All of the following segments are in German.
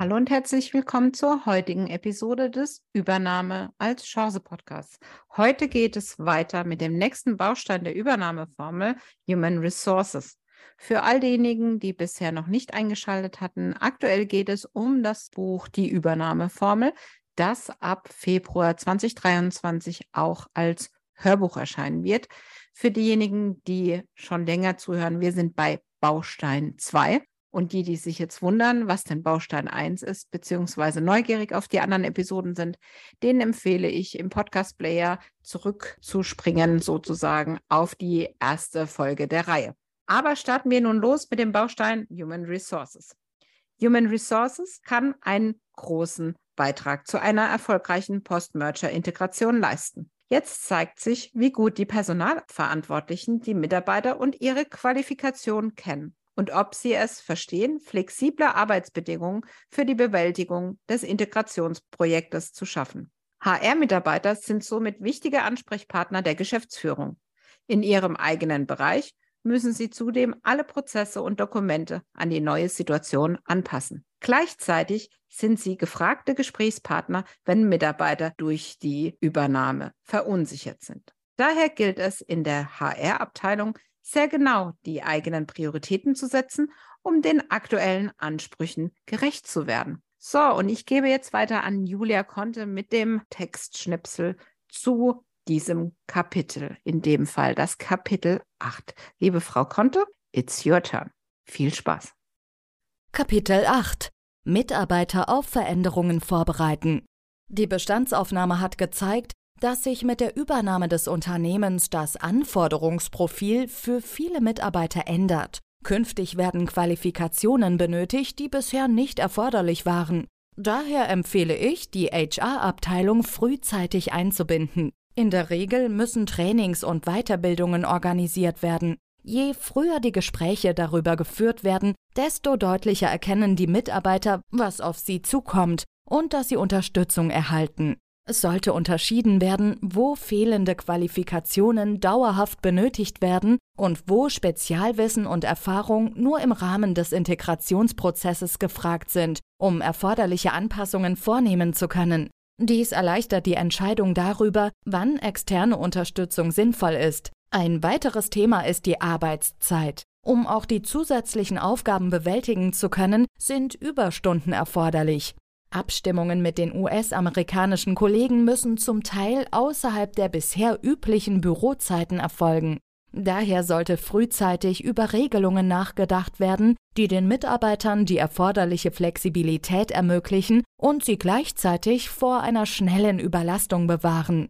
Hallo und herzlich willkommen zur heutigen Episode des Übernahme als Chance Podcasts. Heute geht es weiter mit dem nächsten Baustein der Übernahmeformel Human Resources. Für all diejenigen, die bisher noch nicht eingeschaltet hatten, aktuell geht es um das Buch Die Übernahmeformel, das ab Februar 2023 auch als Hörbuch erscheinen wird. Für diejenigen, die schon länger zuhören, wir sind bei Baustein 2. Und die, die sich jetzt wundern, was denn Baustein 1 ist, beziehungsweise neugierig auf die anderen Episoden sind, denen empfehle ich im Podcast-Player zurückzuspringen, sozusagen auf die erste Folge der Reihe. Aber starten wir nun los mit dem Baustein Human Resources. Human Resources kann einen großen Beitrag zu einer erfolgreichen Post-Merger-Integration leisten. Jetzt zeigt sich, wie gut die Personalverantwortlichen die Mitarbeiter und ihre Qualifikation kennen und ob sie es verstehen, flexible Arbeitsbedingungen für die Bewältigung des Integrationsprojektes zu schaffen. HR-Mitarbeiter sind somit wichtige Ansprechpartner der Geschäftsführung. In ihrem eigenen Bereich müssen sie zudem alle Prozesse und Dokumente an die neue Situation anpassen. Gleichzeitig sind sie gefragte Gesprächspartner, wenn Mitarbeiter durch die Übernahme verunsichert sind. Daher gilt es in der HR-Abteilung sehr genau die eigenen Prioritäten zu setzen, um den aktuellen Ansprüchen gerecht zu werden. So, und ich gebe jetzt weiter an Julia Conte mit dem Textschnipsel zu diesem Kapitel, in dem Fall das Kapitel 8. Liebe Frau Conte, it's your turn. Viel Spaß. Kapitel 8 Mitarbeiter auf Veränderungen vorbereiten. Die Bestandsaufnahme hat gezeigt, dass sich mit der Übernahme des Unternehmens das Anforderungsprofil für viele Mitarbeiter ändert. Künftig werden Qualifikationen benötigt, die bisher nicht erforderlich waren. Daher empfehle ich, die HR-Abteilung frühzeitig einzubinden. In der Regel müssen Trainings und Weiterbildungen organisiert werden. Je früher die Gespräche darüber geführt werden, desto deutlicher erkennen die Mitarbeiter, was auf sie zukommt und dass sie Unterstützung erhalten. Es sollte unterschieden werden, wo fehlende Qualifikationen dauerhaft benötigt werden und wo Spezialwissen und Erfahrung nur im Rahmen des Integrationsprozesses gefragt sind, um erforderliche Anpassungen vornehmen zu können. Dies erleichtert die Entscheidung darüber, wann externe Unterstützung sinnvoll ist. Ein weiteres Thema ist die Arbeitszeit. Um auch die zusätzlichen Aufgaben bewältigen zu können, sind Überstunden erforderlich. Abstimmungen mit den US-amerikanischen Kollegen müssen zum Teil außerhalb der bisher üblichen Bürozeiten erfolgen. Daher sollte frühzeitig über Regelungen nachgedacht werden, die den Mitarbeitern die erforderliche Flexibilität ermöglichen und sie gleichzeitig vor einer schnellen Überlastung bewahren.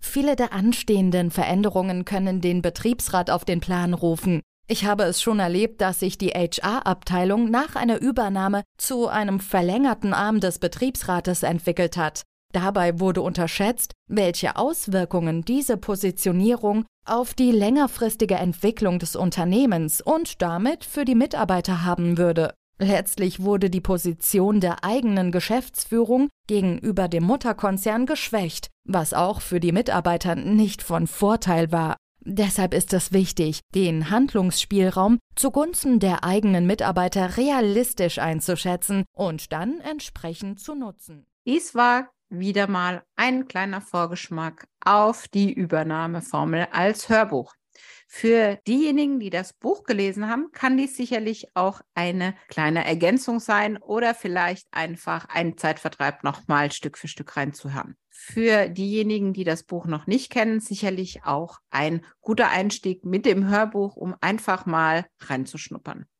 Viele der anstehenden Veränderungen können den Betriebsrat auf den Plan rufen. Ich habe es schon erlebt, dass sich die HR-Abteilung nach einer Übernahme zu einem verlängerten Arm des Betriebsrates entwickelt hat. Dabei wurde unterschätzt, welche Auswirkungen diese Positionierung auf die längerfristige Entwicklung des Unternehmens und damit für die Mitarbeiter haben würde. Letztlich wurde die Position der eigenen Geschäftsführung gegenüber dem Mutterkonzern geschwächt, was auch für die Mitarbeiter nicht von Vorteil war. Deshalb ist es wichtig, den Handlungsspielraum zugunsten der eigenen Mitarbeiter realistisch einzuschätzen und dann entsprechend zu nutzen. Dies war wieder mal ein kleiner Vorgeschmack auf die Übernahmeformel als Hörbuch. Für diejenigen, die das Buch gelesen haben, kann dies sicherlich auch eine kleine Ergänzung sein oder vielleicht einfach ein Zeitvertreib nochmal Stück für Stück reinzuhören. Für diejenigen, die das Buch noch nicht kennen, sicherlich auch ein guter Einstieg mit dem Hörbuch, um einfach mal reinzuschnuppern.